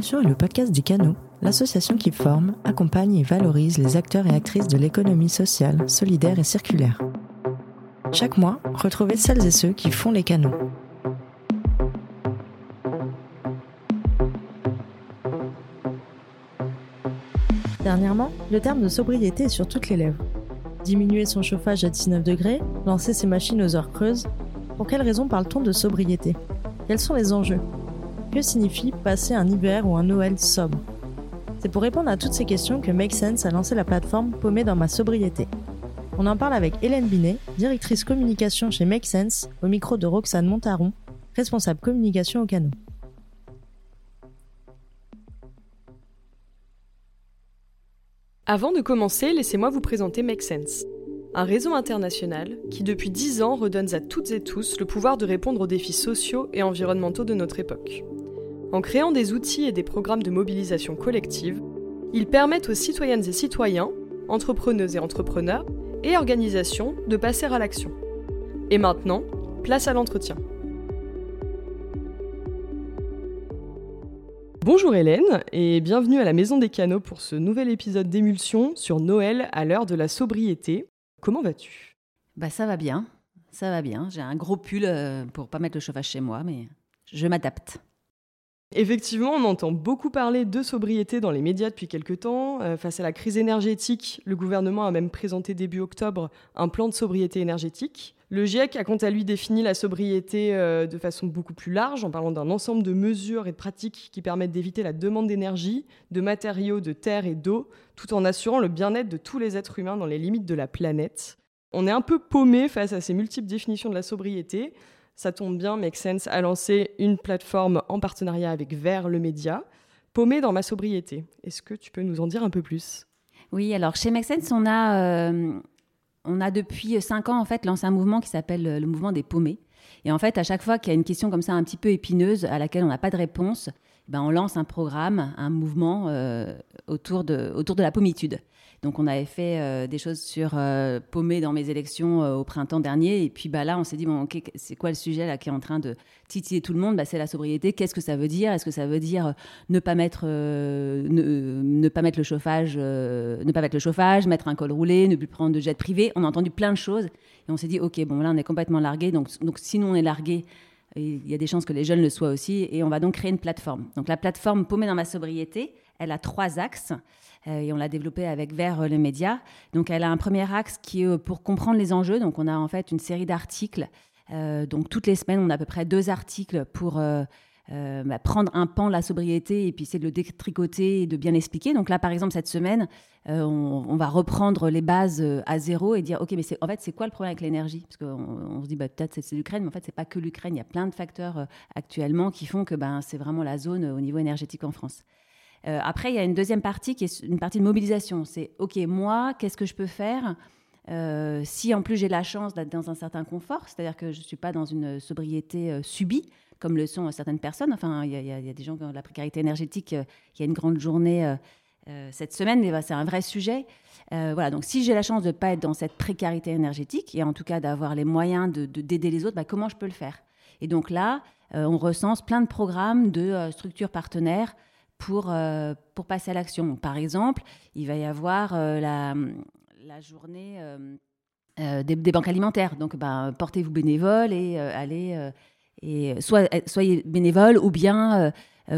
Impulsion est le podcast du Canot, l'association qui forme, accompagne et valorise les acteurs et actrices de l'économie sociale, solidaire et circulaire. Chaque mois, retrouvez celles et ceux qui font les canaux. Dernièrement, le terme de sobriété est sur toutes les lèvres. Diminuer son chauffage à 19 degrés, lancer ses machines aux heures creuses. Pour quelles raisons parle-t-on de sobriété? Quels sont les enjeux? Que signifie passer un hiver ou un Noël sobre C'est pour répondre à toutes ces questions que Make Sense a lancé la plateforme Paumé dans ma sobriété. On en parle avec Hélène Binet, directrice communication chez Make Sense, au micro de Roxane Montaron, responsable communication au canot. Avant de commencer, laissez-moi vous présenter Make Sense, un réseau international qui depuis 10 ans redonne à toutes et tous le pouvoir de répondre aux défis sociaux et environnementaux de notre époque. En créant des outils et des programmes de mobilisation collective, ils permettent aux citoyennes et citoyens, entrepreneuses et entrepreneurs, et organisations de passer à l'action. Et maintenant, place à l'entretien. Bonjour Hélène et bienvenue à la Maison des Canaux pour ce nouvel épisode d'émulsion sur Noël à l'heure de la sobriété. Comment vas-tu? Bah ça va bien, ça va bien. J'ai un gros pull euh, pour pas mettre le chauffage chez moi, mais je m'adapte. Effectivement, on entend beaucoup parler de sobriété dans les médias depuis quelques temps. Euh, face à la crise énergétique, le gouvernement a même présenté début octobre un plan de sobriété énergétique. Le GIEC a quant à lui défini la sobriété euh, de façon beaucoup plus large en parlant d'un ensemble de mesures et de pratiques qui permettent d'éviter la demande d'énergie, de matériaux, de terre et d'eau, tout en assurant le bien-être de tous les êtres humains dans les limites de la planète. On est un peu paumé face à ces multiples définitions de la sobriété. Ça tombe bien, Make a lancé une plateforme en partenariat avec Vert le Média, paumé dans ma sobriété. Est-ce que tu peux nous en dire un peu plus? Oui, alors chez Make on a euh, on a depuis cinq ans en fait lancé un mouvement qui s'appelle le mouvement des paumés. Et en fait, à chaque fois qu'il y a une question comme ça un petit peu épineuse à laquelle on n'a pas de réponse, ben on lance un programme, un mouvement euh, autour, de, autour de la pommitude. Donc on avait fait euh, des choses sur euh, paumer dans mes élections euh, au printemps dernier. Et puis bah, là, on s'est dit, bon, c'est quoi le sujet là, qui est en train de titiller tout le monde? Bah, C'est la sobriété. Qu'est-ce que ça veut dire? Est-ce que ça veut dire ne pas mettre, ne, ne, pas mettre le chauffage, ne pas mettre le chauffage, mettre un col roulé, ne plus prendre de jet privé? On a entendu plein de choses. Et on s'est dit, OK, bon, là, on est complètement largué. Donc, donc sinon, on est largué. Il y a des chances que les jeunes le soient aussi. Et on va donc créer une plateforme. Donc la plateforme Paumer dans ma sobriété, elle a trois axes. Euh, et on l'a développée avec Vers les médias. Donc elle a un premier axe qui est euh, pour comprendre les enjeux. Donc on a en fait une série d'articles. Euh, donc toutes les semaines, on a à peu près deux articles pour bah, prendre un pan de la sobriété et puis essayer de le détricoter et de bien expliquer. Donc là, par exemple, cette semaine, on, va reprendre les bases à zéro et dire, OK, mais en fait, c'est quoi le problème avec l'énergie? Parce qu'on se dit, bah, peut-être c'est l'Ukraine, mais en fait, c'est pas que l'Ukraine. Il y a plein de facteurs actuellement qui font que ben, c'est vraiment la zone au niveau énergétique en France. Euh, après, il y a une deuxième partie qui est une partie de mobilisation. C'est OK, moi, qu'est-ce que je peux faire euh, si en plus j'ai la chance d'être dans un certain confort, c'est-à-dire que je ne suis pas dans une sobriété euh, subie, comme le sont certaines personnes. Enfin, il y, a des gens qui ont la précarité énergétique. Il y a une grande journée cette semaine, mais bah, c'est un vrai sujet. voilà, donc si j'ai la chance de ne pas être dans cette précarité énergétique, et en tout cas d'avoir les moyens d'aider de, d'aider les autres, bah, comment je peux le faire? Et donc là, on recense plein de programmes de structures partenaires pour, euh, pour passer à l'action. Par exemple, il va y avoir euh, la, la, journée euh, des, banques alimentaires. Donc, ben, portez-vous bénévole et allez, et soit, soyez bénévole ou bien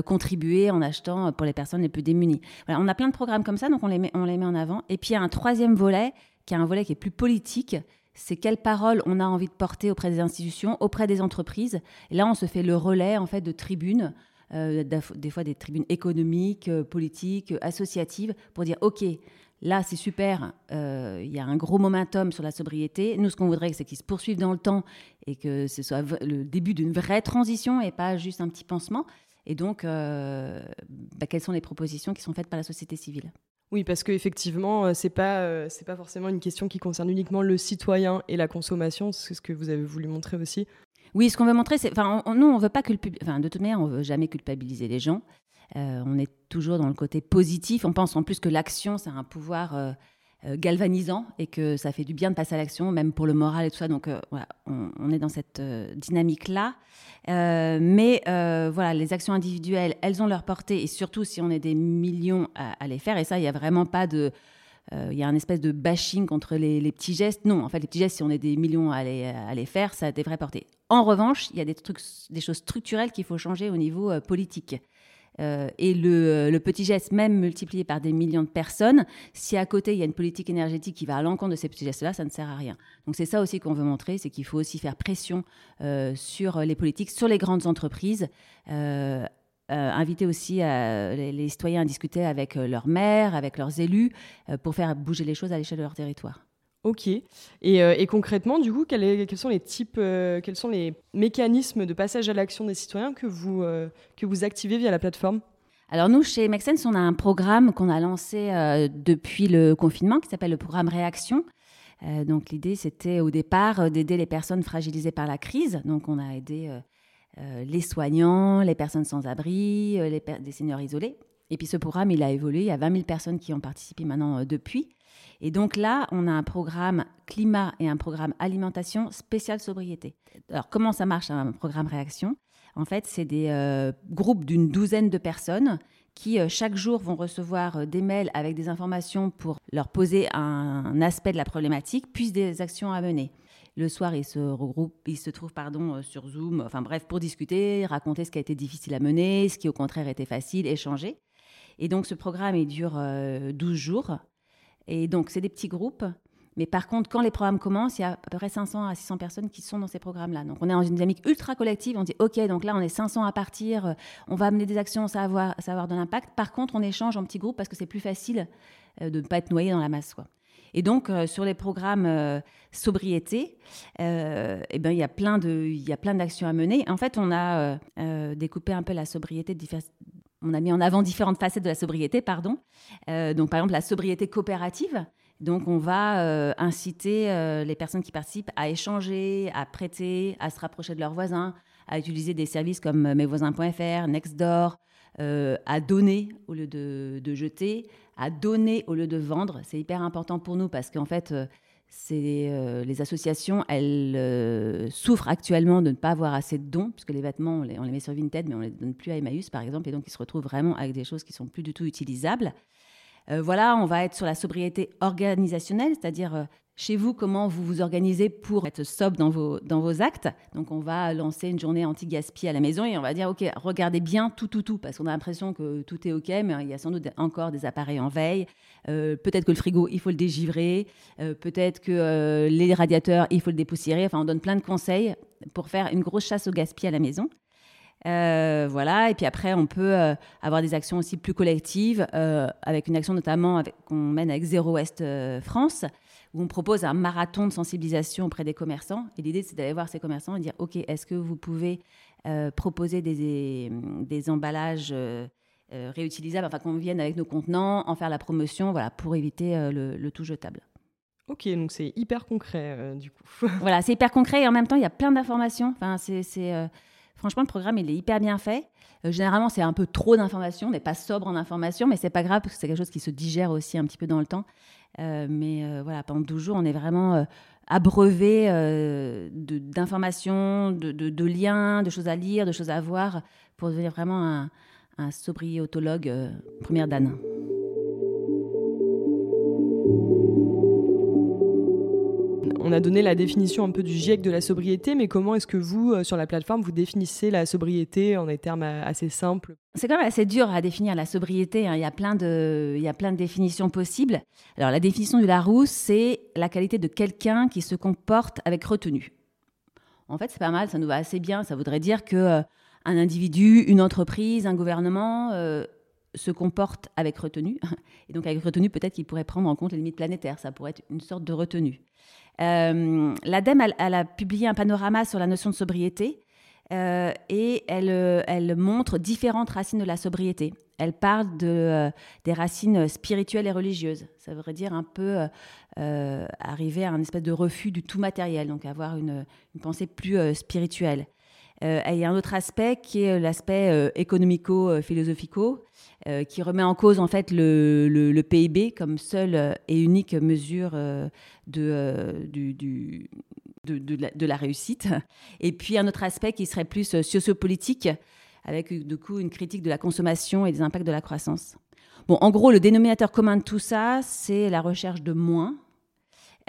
contribuer en achetant pour les personnes les plus démunies. Voilà, on a plein de programmes comme ça, donc on les met, on les met en avant. Et puis, il y a un troisième volet, qui est un volet qui est plus politique, c'est quelles paroles on a envie de porter auprès des institutions, auprès des entreprises. Et là, on se fait le relais en fait de tribunes euh, des fois des tribunes économiques, euh, politiques, associatives, pour dire, OK, là, c'est super, euh, il y a un gros momentum sur la sobriété. Nous, ce qu'on voudrait, c'est qu'il se poursuive dans le temps et que ce soit le début d'une vraie transition et pas juste un petit pansement. Et donc, bah, quelles sont les propositions qui sont faites par la société civile? Oui, parce qu'effectivement, ce n'est pas, c'est pas forcément une question qui concerne uniquement le citoyen et la consommation, c'est ce que vous avez voulu montrer aussi. Oui, ce qu'on veut montrer, c'est. Enfin, nous, on veut pas culpabiliser. Enfin, de toute manière, on veut jamais culpabiliser les gens. Euh, on est toujours dans le côté positif. On pense en plus que l'action, c'est un pouvoir. Euh, galvanisant et que ça fait du bien de passer à l'action, même pour le moral et tout ça. Donc on, est dans cette dynamique-là. mais voilà, les actions individuelles, elles ont leur portée et surtout si on est des millions à, les faire. Et ça, il n'y a vraiment pas de il y a un espèce de bashing contre les, petits gestes. Non, en fait, les petits gestes, si on est des millions à les, à les faire, ça devrait porter. En revanche, il y a des, trucs, des choses structurelles qu'il faut changer au niveau politique. Euh, et le, petit geste, même multiplié par des millions de personnes, si à côté il y a une politique énergétique qui va à l'encontre de ces petits gestes-là, ça ne sert à rien. Donc c'est ça aussi qu'on veut montrer, c'est qu'il faut aussi faire pression euh, sur les politiques, sur les grandes entreprises. Euh, inviter aussi les, citoyens à discuter avec leurs maires, avec leurs élus, pour faire bouger les choses à l'échelle de leur territoire. Ok. Et, concrètement, du coup, quels, sont les types, quels sont les mécanismes de passage à l'action des citoyens que vous, que vous activez via la plateforme? Alors nous, chez Make on a un programme qu'on a lancé depuis le confinement qui s'appelle le programme Réaction. donc l'idée, c'était au départ d'aider les personnes fragilisées par la crise. Donc on a aidé les soignants, les personnes sans abri, les des seniors isolés. Et puis ce programme, il a évolué. Il y a 20 000 personnes qui ont participé maintenant depuis. Et donc là, on a un programme climat et un programme alimentation spécial sobriété. Alors comment ça marche un programme réaction? En fait, c'est des euh, groupes d'une douzaine de personnes qui euh, chaque jour vont recevoir euh, des mails avec des informations pour leur poser un, aspect de la problématique, puis des actions à mener. Le soir, ils se regroupent, ils se trouvent pardon sur Zoom, enfin bref, pour discuter, raconter ce qui a été difficile à mener, ce qui au contraire était facile, échanger. Et donc ce programme, il dure 12 jours. Et donc, c'est des petits groupes. Mais par contre, quand les programmes commencent, il y a à peu près 500 à 600 personnes qui sont dans ces programmes-là. Donc, on est dans une dynamique ultra collective. On dit, OK, donc là, on est 500 à partir. On va amener des actions, ça va avoir, de l'impact. Par contre, on échange en petits groupes parce que c'est plus facile euh, de ne pas être noyé dans la masse. Quoi. Et donc, euh, sur les programmes euh, sobriété, eh ben, il y a plein d'actions à mener. En fait, on a découpé un peu la sobriété on a mis en avant différentes facettes de la sobriété, pardon. Euh, donc, par exemple, la sobriété coopérative. Donc, on va euh, inciter euh, les personnes qui participent à échanger, à prêter, à se rapprocher de leurs voisins, à utiliser des services comme mesvoisins.fr, Nextdoor, à donner au lieu de, jeter, à donner au lieu de vendre. C'est hyper important pour nous parce qu'en fait, c'est euh, les associations, elles euh, souffrent actuellement de ne pas avoir assez de dons, puisque les vêtements, on les, met sur Vinted, mais on ne les donne plus à Emmaüs, par exemple, et donc ils se retrouvent vraiment avec des choses qui sont plus du tout utilisables. Euh, voilà, on va être sur la sobriété organisationnelle, c'est-à-dire chez vous, comment vous vous organisez pour être sobre dans vos, dans vos actes Donc, on va lancer une journée anti-gaspi à la maison et on va dire, OK, regardez bien tout, tout, tout, parce qu'on a l'impression que tout est OK, mais il y a sans doute encore des appareils en veille. Euh, peut-être que le frigo, il faut le dégivrer. Euh, peut-être que euh, les radiateurs, il faut le dépoussiérer. Enfin, on donne plein de conseils pour faire une grosse chasse au gaspillage à la maison. voilà, et puis après, on peut avoir des actions aussi plus collectives, avec une action notamment qu'on mène avec Zéro Ouest France, où on propose un marathon de sensibilisation auprès des commerçants. Et l'idée, c'est d'aller voir ces commerçants et dire, OK, est-ce que vous pouvez euh, proposer des, des emballages euh, euh, réutilisables, enfin qu'on vienne avec nos contenants, en faire la promotion, voilà, pour éviter le, tout jetable. Ok, donc c'est hyper concret du coup. voilà, c'est hyper concret et en même temps, il y a plein d'informations. Enfin, c'est, franchement, le programme, il est hyper bien fait. Généralement, c'est un peu trop d'informations, on n'est pas sobre en informations, mais c'est pas grave parce que c'est quelque chose qui se digère aussi un petit peu dans le temps. Euh, mais euh, voilà, pendant 12 jours, on est vraiment euh, abreuvé d'informations, de, liens, de choses à lire, de choses à voir pour devenir vraiment un, un sobriotologue première d'âne. On a donné la définition un peu du GIEC de la sobriété, mais comment est-ce que vous, euh, sur la plateforme, vous définissez la sobriété en des termes euh, assez simples? C'est quand même assez dur à définir la sobriété. Hein. Il, y a plein de, il y a plein de définitions possibles. Alors, la définition du Larousse, c'est la qualité de quelqu'un qui se comporte avec retenue. En fait, c'est pas mal, ça nous va assez bien. Ça voudrait dire que euh, un individu, une entreprise, un gouvernement se comporte avec retenue. Et donc, avec retenue, peut-être qu'il pourrait prendre en compte les limites planétaires. Ça pourrait être une sorte de retenue. Euh, L'ADEME, a publié un panorama sur la notion de sobriété euh, et elle, euh, elle, montre différentes racines de la sobriété. Elle parle de, des racines spirituelles et religieuses. Ça voudrait dire un peu arriver à un espèce de refus du tout matériel, donc avoir une pensée plus spirituelle. Il y a un autre aspect qui est l'aspect économico-philosophico, qui remet en cause en fait le, PIB comme seule et unique mesure de, la, réussite. Et puis un autre aspect qui serait plus sociopolitique, avec du coup une critique de la consommation et des impacts de la croissance. Bon, en gros, le dénominateur commun de tout ça, c'est la recherche de moins,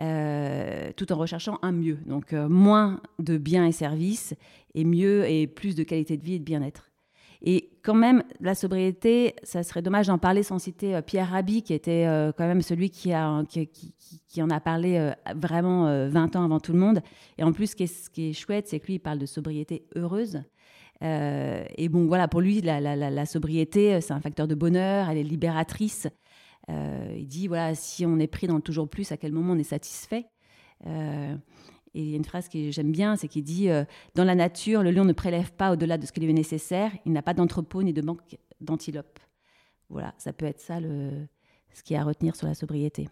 euh, tout en recherchant un mieux. Donc euh, moins de biens et services, et mieux et plus de qualité de vie et de bien-être. Et quand même, la sobriété, ça serait dommage d'en parler sans citer euh, Pierre Rabhi, qui était quand même celui qui, a, qui, qui, en a parlé vraiment 20 ans avant tout le monde. Et en plus, ce qui est, chouette, c'est que lui, il parle de sobriété heureuse. Et bon, voilà, pour lui, la, sobriété, euh, c'est un facteur de bonheur, elle est libératrice. Euh, il dit, voilà, si on est pris dans le toujours plus, à quel moment on est satisfait et il y a une phrase que j'aime bien, c'est qu'il dit Dans la nature, le lion ne prélève pas au-delà de ce qui lui est nécessaire, il n'a pas d'entrepôt ni de banque d'antilope. Voilà, ça peut être ça le, ce qui est à retenir sur la sobriété.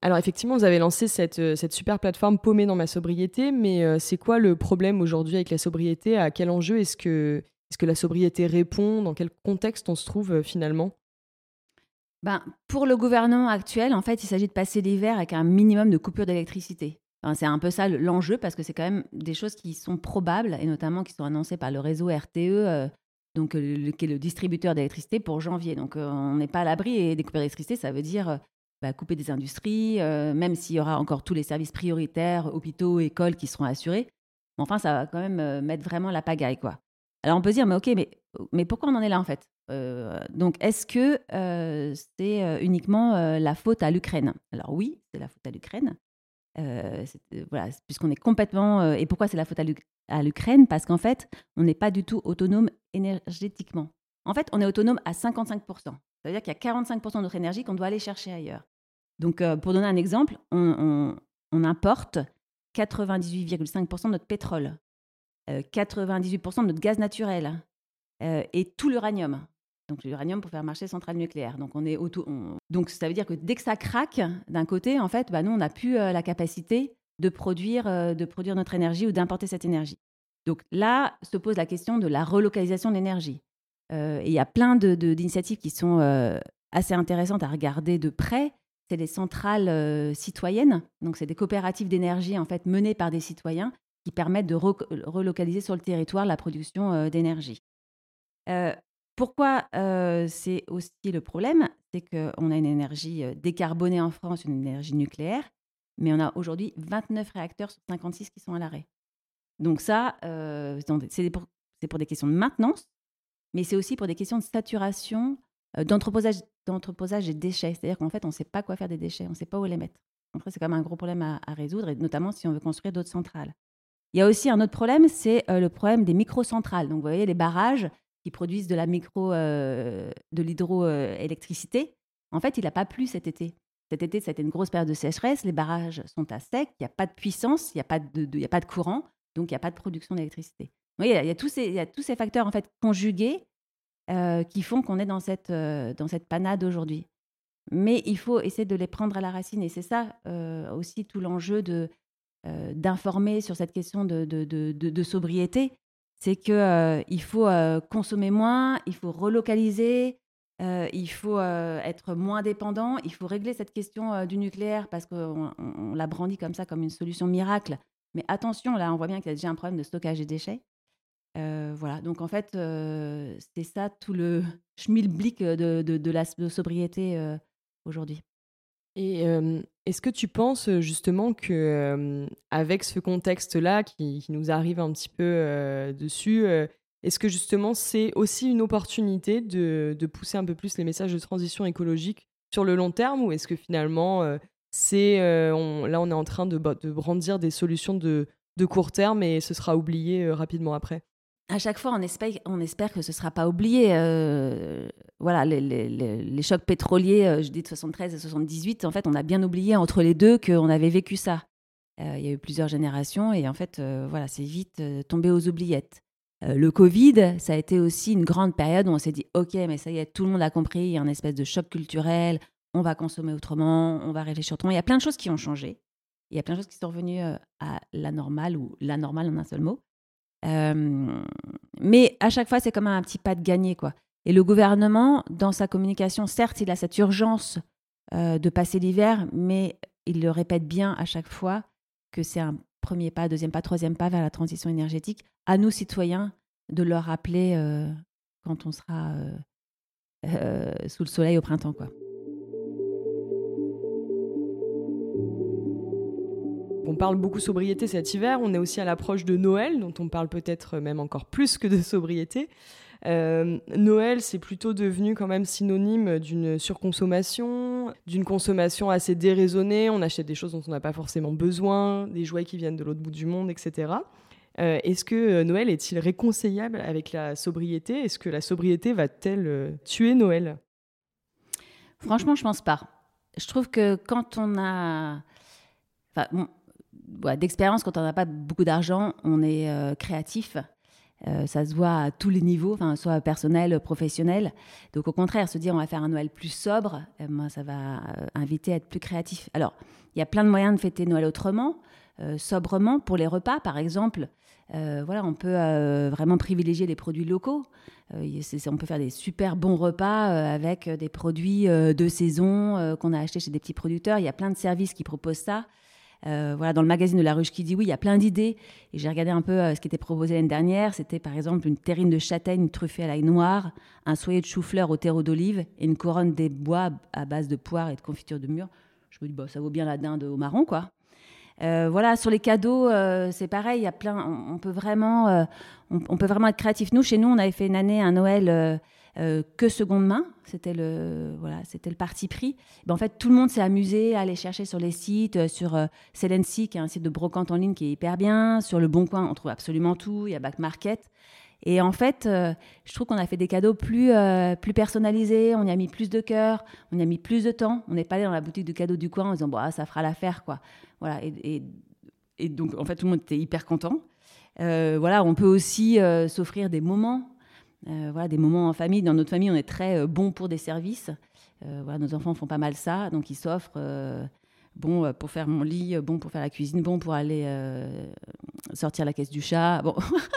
Alors effectivement, vous avez lancé cette, euh, cette super plateforme paumée dans ma sobriété, mais euh, c'est quoi le problème aujourd'hui avec la sobriété? À quel enjeu est-ce que, est que la sobriété répond? Dans quel contexte on se trouve euh, finalement? Ben, Pour le gouvernement actuel, en fait, il s'agit de passer l'hiver avec un minimum de coupure d'électricité. c'est un peu ça l'enjeu parce que c'est quand même des choses qui sont probables et notamment qui sont annoncées par le réseau RTE, donc le, qui est le distributeur d'électricité pour janvier. Donc on n'est pas à l'abri et des coupures d'électricité, ça veut dire bah, couper des industries, euh, même s'il y aura encore tous les services prioritaires, hôpitaux, écoles qui seront assurés. Enfin, ça va quand même euh, mettre vraiment la pagaille, quoi. Alors on peut se dire, mais ok, mais, mais pourquoi on en est là en fait? Euh, Donc est-ce que c'est uniquement la faute à l'Ukraine? Alors oui, c'est la faute à l'Ukraine. voilà, puisqu'on est complètement. et pourquoi c'est la faute à l'Ukraine? Parce qu'en fait, on n'est pas du tout autonome énergétiquement. En fait, on est autonome à 55%. Ça veut dire qu'il y a 45% de notre énergie qu'on doit aller chercher ailleurs. Donc, euh, pour donner un exemple, on, importe 98,5% de notre pétrole, 98% euh, de notre gaz naturel euh, et tout l'uranium. Donc, l'uranium pour faire marcher les centrales nucléaires. Donc, on est auto, Donc, ça veut dire que dès que ça craque, d'un côté, en fait, bah, nous, on n'a plus la capacité de produire, de produire notre énergie ou d'importer cette énergie. Donc là se pose la question de la relocalisation de l'énergie. Euh, il y a plein d'initiatives qui sont euh, assez intéressantes à regarder de près. C'est les centrales euh, citoyennes. Donc, c'est des coopératives d'énergie en fait menées par des citoyens qui permettent de relocaliser sur le territoire la production d'énergie. pourquoi c'est aussi le problème C'est qu'on a une énergie décarbonée en France, une énergie nucléaire, mais on a aujourd'hui 29 réacteurs sur 56 qui sont à l'arrêt. Donc ça, c'est pour, des questions de maintenance, mais c'est aussi pour des questions de saturation, euh, d'entreposage, d'entreposage et de déchets. C'est-à-dire qu'en fait, on ne sait pas quoi faire des déchets, on ne sait pas où les mettre. Après, c'est quand même un gros problème à, résoudre, et notamment si on veut construire d'autres centrales. Il y a aussi un autre problème, c'est euh, le problème des microcentrales. Donc, vous voyez, les barrages qui produisent de la micro, euh, l'hydroélectricité. En fait, il n'a pas plu cet été. Cet été, c'était une grosse période de sécheresse. Les barrages sont à sec. Il n'y a pas de puissance, il n'y a, pas de, a courant, donc il n'y a pas de production d'électricité. Oui, il y, a, tous ces, a facteurs en fait conjugués euh, qui font qu'on est dans cette, dans cette panade aujourd'hui. Mais il faut essayer de les prendre à la racine. Et c'est ça aussi tout l'enjeu de, d'informer sur cette question de, de, de, de sobriété. C'est qu'il faut consommer moins, il faut relocaliser, il faut être moins dépendant, il faut régler cette question du nucléaire parce qu'on on, l'a brandi comme ça, comme une solution miracle. Mais attention, là, on voit bien qu'il y a déjà un problème de stockage des déchets. Euh, voilà, donc en fait, euh, c'est ça tout le schmilblick de, de, la sobriété euh, aujourd'hui. Et est-ce que tu penses justement que avec ce contexte-là qui, qui, nous arrive un petit peu dessus, est-ce que justement c'est aussi une opportunité de, pousser un peu plus les messages de transition écologique sur le long terme ou est-ce que finalement c'est là on est en train de, de brandir des solutions de court terme et ce sera oublié rapidement après? À chaque fois, on espère, que ce ne sera pas oublié. Euh, voilà, les, chocs pétroliers, euh, je dis de 73 à 78, en fait, on a bien oublié entre les deux qu'on avait vécu ça. Euh, il y a eu plusieurs générations et en fait, voilà, c'est vite tombé aux oubliettes. le Covid, ça a été aussi une grande période où on s'est dit, OK, mais ça y est, tout le monde a compris, il y a un espèce de choc culturel, on va consommer autrement, on va réfléchir autrement. Il y a plein de choses qui ont changé. Il y a plein de choses qui sont revenues à la normale ou la normale en un seul mot. Mais à chaque fois, c'est comme un petit pas de gagné, quoi. Et le gouvernement, dans sa communication, certes, il a cette urgence de passer l'hiver, mais il le répète bien à chaque fois que c'est un premier pas, deuxième pas, troisième pas vers la transition énergétique. À nous, citoyens, de le rappeler quand on sera sous le soleil au printemps, quoi. Parle beaucoup sobriété cet hiver, on est aussi à l'approche de Noël, dont on parle peut-être même encore plus que de sobriété. Euh, Noël, c'est plutôt devenu quand même synonyme d'une surconsommation, d'une consommation assez déraisonnée. On achète des choses dont on n'a pas forcément besoin, des jouets qui viennent de l'autre bout du monde, etc. Euh, est-ce que euh, Noël est-il réconciliable avec la sobriété? Est-ce que la sobriété va-t-elle tuer Noël? Franchement, je pense pas. Je trouve que quand on a d'expérience, quand on n'a pas beaucoup d'argent, on est euh, créatif. Euh, ça se voit à tous les niveaux, soit personnel, professionnel. Donc au contraire, se dire on va faire un Noël plus sobre, euh, moi, ça va inviter à être plus créatif. Alors, il y a plein de moyens de fêter Noël autrement, sobrement, pour les repas par exemple. voilà, on peut vraiment privilégier les produits locaux. on peut faire des super bons repas avec des produits de saison qu'on a achetés chez des petits producteurs. Il y a plein de services qui proposent ça. Euh, voilà, dans le magazine de La Ruche qui dit oui, il y a plein d'idées. Et j'ai regardé un peu euh, ce qui était proposé l'année dernière. C'était par exemple une terrine de châtaigne truffée à l'ail noir, un soyer de chou-fleur au terreau d'olive et une couronne des bois à base de poire et de confiture de mûre. Je me dis, bah, ça vaut bien la dinde au marron, quoi. Euh, voilà, sur les cadeaux, c'est pareil. Il y a plein. On, peut vraiment, on, peut vraiment être créatif. Nous, chez nous, on avait fait une année un Noël euh, que seconde main. C'était le, voilà, c'était le parti pris. Ben, en fait, tout le monde s'est amusé à aller chercher sur les sites, euh, sur euh, Selency, qui est un site de brocante en ligne qui est hyper bien. Sur Le Bon Coin, on trouve absolument tout. Il y a Back Market. Et en fait, je trouve qu'on a fait des cadeaux plus, plus personnalisés, on y a mis plus de cœur, on y a mis plus de temps. On n'est pas allé dans la boutique de cadeaux du coin en disant, ah, ça fera l'affaire, quoi. Voilà. Et, donc, en fait, tout le monde était hyper content. voilà, on peut aussi s'offrir des moments euh, voilà, des moments en famille. Dans notre famille, on est très euh, bon pour des services. Euh, voilà, nos enfants font pas mal ça, donc ils s'offrent bon pour faire mon lit, bon pour faire la cuisine, bon pour aller sortir la caisse du chat. Bon,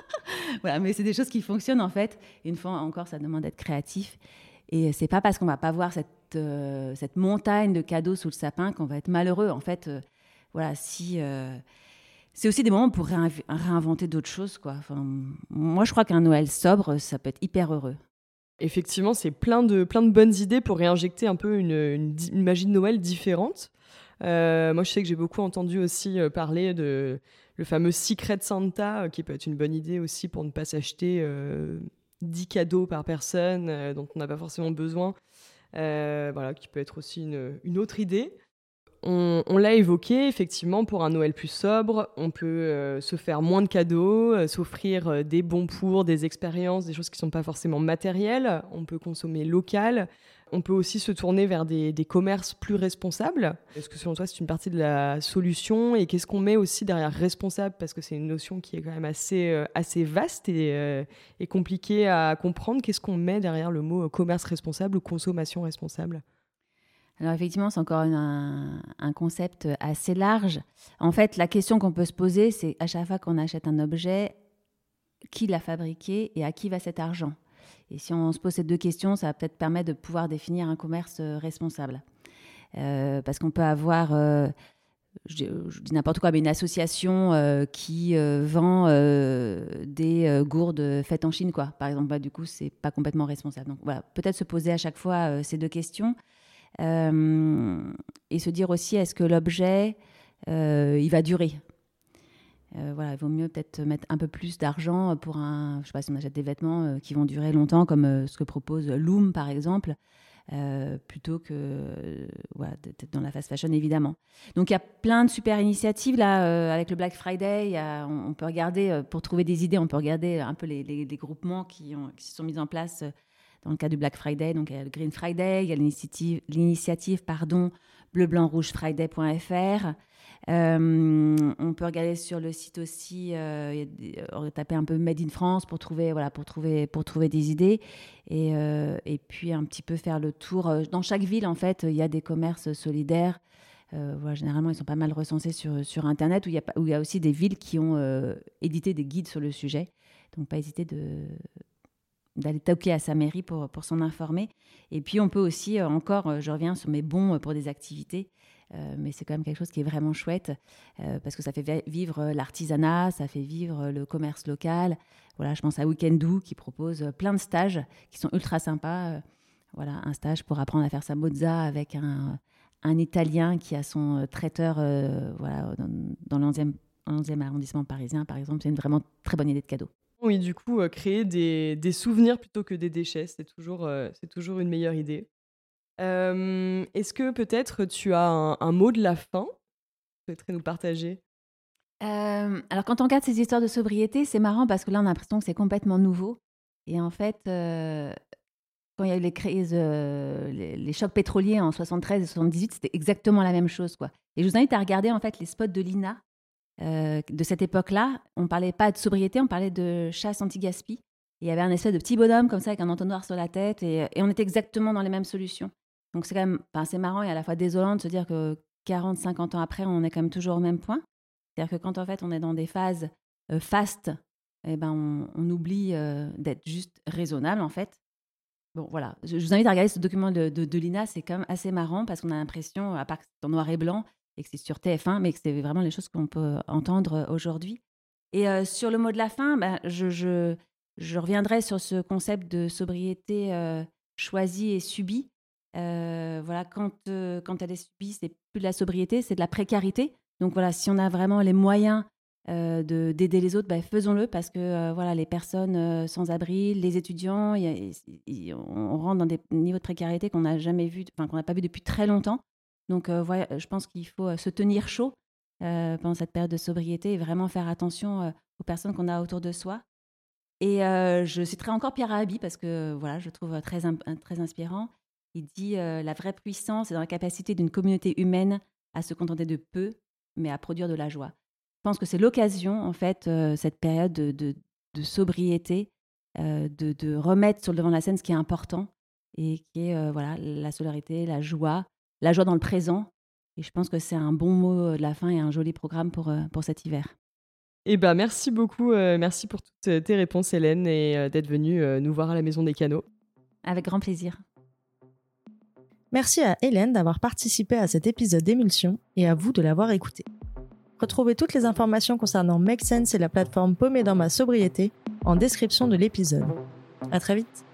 voilà, mais c'est des choses qui fonctionnent en fait. Une fois encore, ça demande d'être créatif. Et c'est pas parce qu'on va pas voir cette, cette montagne de cadeaux sous le sapin qu'on va être malheureux. En fait, voilà, si c'est aussi des moments pour réinventer d'autres choses. Quoi. Moi, je crois qu'un Noël sobre, ça peut être hyper heureux. Effectivement, c'est plein de, plein de bonnes idées pour réinjecter un peu une, magie de Noël différente. Euh, moi, je sais que j'ai beaucoup entendu aussi euh, parler de le fameux Secret Santa, euh, qui peut être une bonne idée aussi pour ne pas s'acheter 10 cadeaux par personne dont on n'a pas forcément besoin. voilà, qui peut être aussi une autre idée. On, l'a évoqué, effectivement, pour un Noël plus sobre, on peut euh, se faire moins de cadeaux, euh, s'offrir euh, des bons pour, des expériences, des choses qui ne sont pas forcément matérielles. On peut consommer local. On peut aussi se tourner vers des, commerces plus responsables. Est-ce que selon toi, c'est une partie de la solution? Et qu'est-ce qu'on met aussi derrière responsable? Parce que c'est une notion qui est quand même assez, assez vaste et, et compliquée à comprendre. Qu'est-ce qu'on met derrière le mot commerce responsable ou consommation responsable? Alors effectivement, c'est encore un, concept assez large. En fait, la question qu'on peut se poser, c'est à chaque fois qu'on achète un objet, qui l'a fabriqué et à qui va cet argent? Et si on se pose ces deux questions, ça va peut-être permettre de pouvoir définir un commerce euh, responsable. Euh, parce qu'on peut avoir, euh, je, dis n'importe quoi, mais une association qui vend des gourdes faites en Chine, quoi. Par exemple, bah, du coup, c'est pas complètement responsable. Donc voilà, peut-être se poser à chaque fois ces deux questions. Euh, et se dire aussi, est-ce que l'objet, euh, il va durer? Euh, voilà, il vaut mieux peut-être mettre un peu plus d'argent pour un, je sais pas si on achète des vêtements qui vont durer longtemps, comme ce que propose Loom par exemple, plutôt que voilà, d'être dans la fast fashion évidemment. Donc il y a plein de super initiatives là avec le Black Friday. on, peut regarder pour trouver des idées, on peut regarder un peu les, groupements qui, qui se sont mis en place dans le cas du Black Friday. Donc, il y a le Green Friday, il y a l'initiative, pardon, bleu-blanc-rouge-friday.fr. Euh, on peut regarder sur le site aussi, euh, taper un peu Made in France pour trouver, voilà, pour trouver, pour trouver des idées. Et, euh, puis un petit peu faire le tour. Dans chaque ville, en fait, il y a des commerces solidaires voilà, généralement, ils sont pas mal recensés sur, sur Internet, où il y a aussi des villes qui ont édité des guides sur le sujet. Donc, pas hésiter de, d'aller toquer à sa mairie pour, pour s'en informer. Et puis, on peut aussi, encore, je reviens sur mes bons pour des activités. Euh, mais c'est quand même quelque chose qui est vraiment chouette euh, parce que ça fait vivre l'artisanat, ça fait vivre le commerce local. Voilà, je pense à Weekendoo qui propose plein de stages qui sont ultra sympas. Euh, voilà, un stage pour apprendre à faire sa mozza avec un, un Italien qui a son traiteur voilà, dans, dans le 11e, arrondissement parisien, par exemple. C'est une vraiment très bonne idée de cadeau. Oui, du coup, créer des, des, souvenirs plutôt que des déchets, c'est toujours, c'est toujours une meilleure idée. Est-ce que peut-être tu as un, mot de la fin? Que tu nous partager? Alors, quand on regarde ces histoires de sobriété, c'est marrant parce que là, on a l'impression que c'est complètement nouveau. Et en fait, quand il y a eu les crises, les, chocs pétroliers en 73 et 78, c'était exactement la même chose. quoi. Et je vous invite à regarder en fait les spots de l'INA de cette époque-là. On parlait pas de sobriété, on parlait de chasse anti-gaspi. Il y avait un espèce de petit bonhomme comme ça avec un entonnoir sur la tête et, on était exactement dans les mêmes solutions. Donc c'est quand même c'est marrant et à la fois désolant de se dire que 40, 50 ans après, on est quand même toujours au même point. C'est-à-dire que quand en fait on est dans des phases euh, fastes, eh ben on, oublie euh, d'être juste raisonnable en fait. Bon voilà, je, vous invite à regarder ce document de, de, l'INA, c'est quand même assez marrant parce qu'on a l'impression, à part que c'est en noir et blanc et que c'est sur TF1, mais que c'est vraiment les choses qu'on peut entendre aujourd'hui. Et euh, sur le mot de la fin, ben, je, je, reviendrai sur ce concept de sobriété choisie et subie. Euh, voilà, quand, euh, quand elle est subie, c'est plus de la sobriété, c'est de la précarité. Donc voilà, si on a vraiment les moyens euh, d'aider les autres, bah, faisons-le parce que voilà, les personnes sans abri, les étudiants, on rentre dans des niveaux de précarité qu'on n'a jamais vu, enfin qu'on n'a pas vu depuis très longtemps. Donc voilà, je pense qu'il faut se tenir chaud pendant cette période de sobriété et vraiment faire attention aux personnes qu'on a autour de soi. Et je citerai encore Pierre Rabhi parce que voilà, je trouve très, inspirant. Il dit la vraie puissance est dans la capacité d'une communauté humaine à se contenter de peu, mais à produire de la joie. Je pense que c'est l'occasion, en fait, cette période de, sobriété, de, remettre sur le devant de la scène ce qui est important et qui est voilà la solidarité, la joie, la joie dans le présent. Et je pense que c'est un bon mot de la fin et un joli programme pour, pour cet hiver. Eh ben, merci beaucoup, merci pour toutes tes réponses, Hélène, et d'être venue nous voir à la Maison des Canaux. Avec grand plaisir. Merci à Hélène d'avoir participé à cet épisode d'émulsion et à vous de l'avoir écouté. Retrouvez toutes les informations concernant Make Sense et la plateforme Paumée dans ma sobriété en description de l'épisode. À très vite!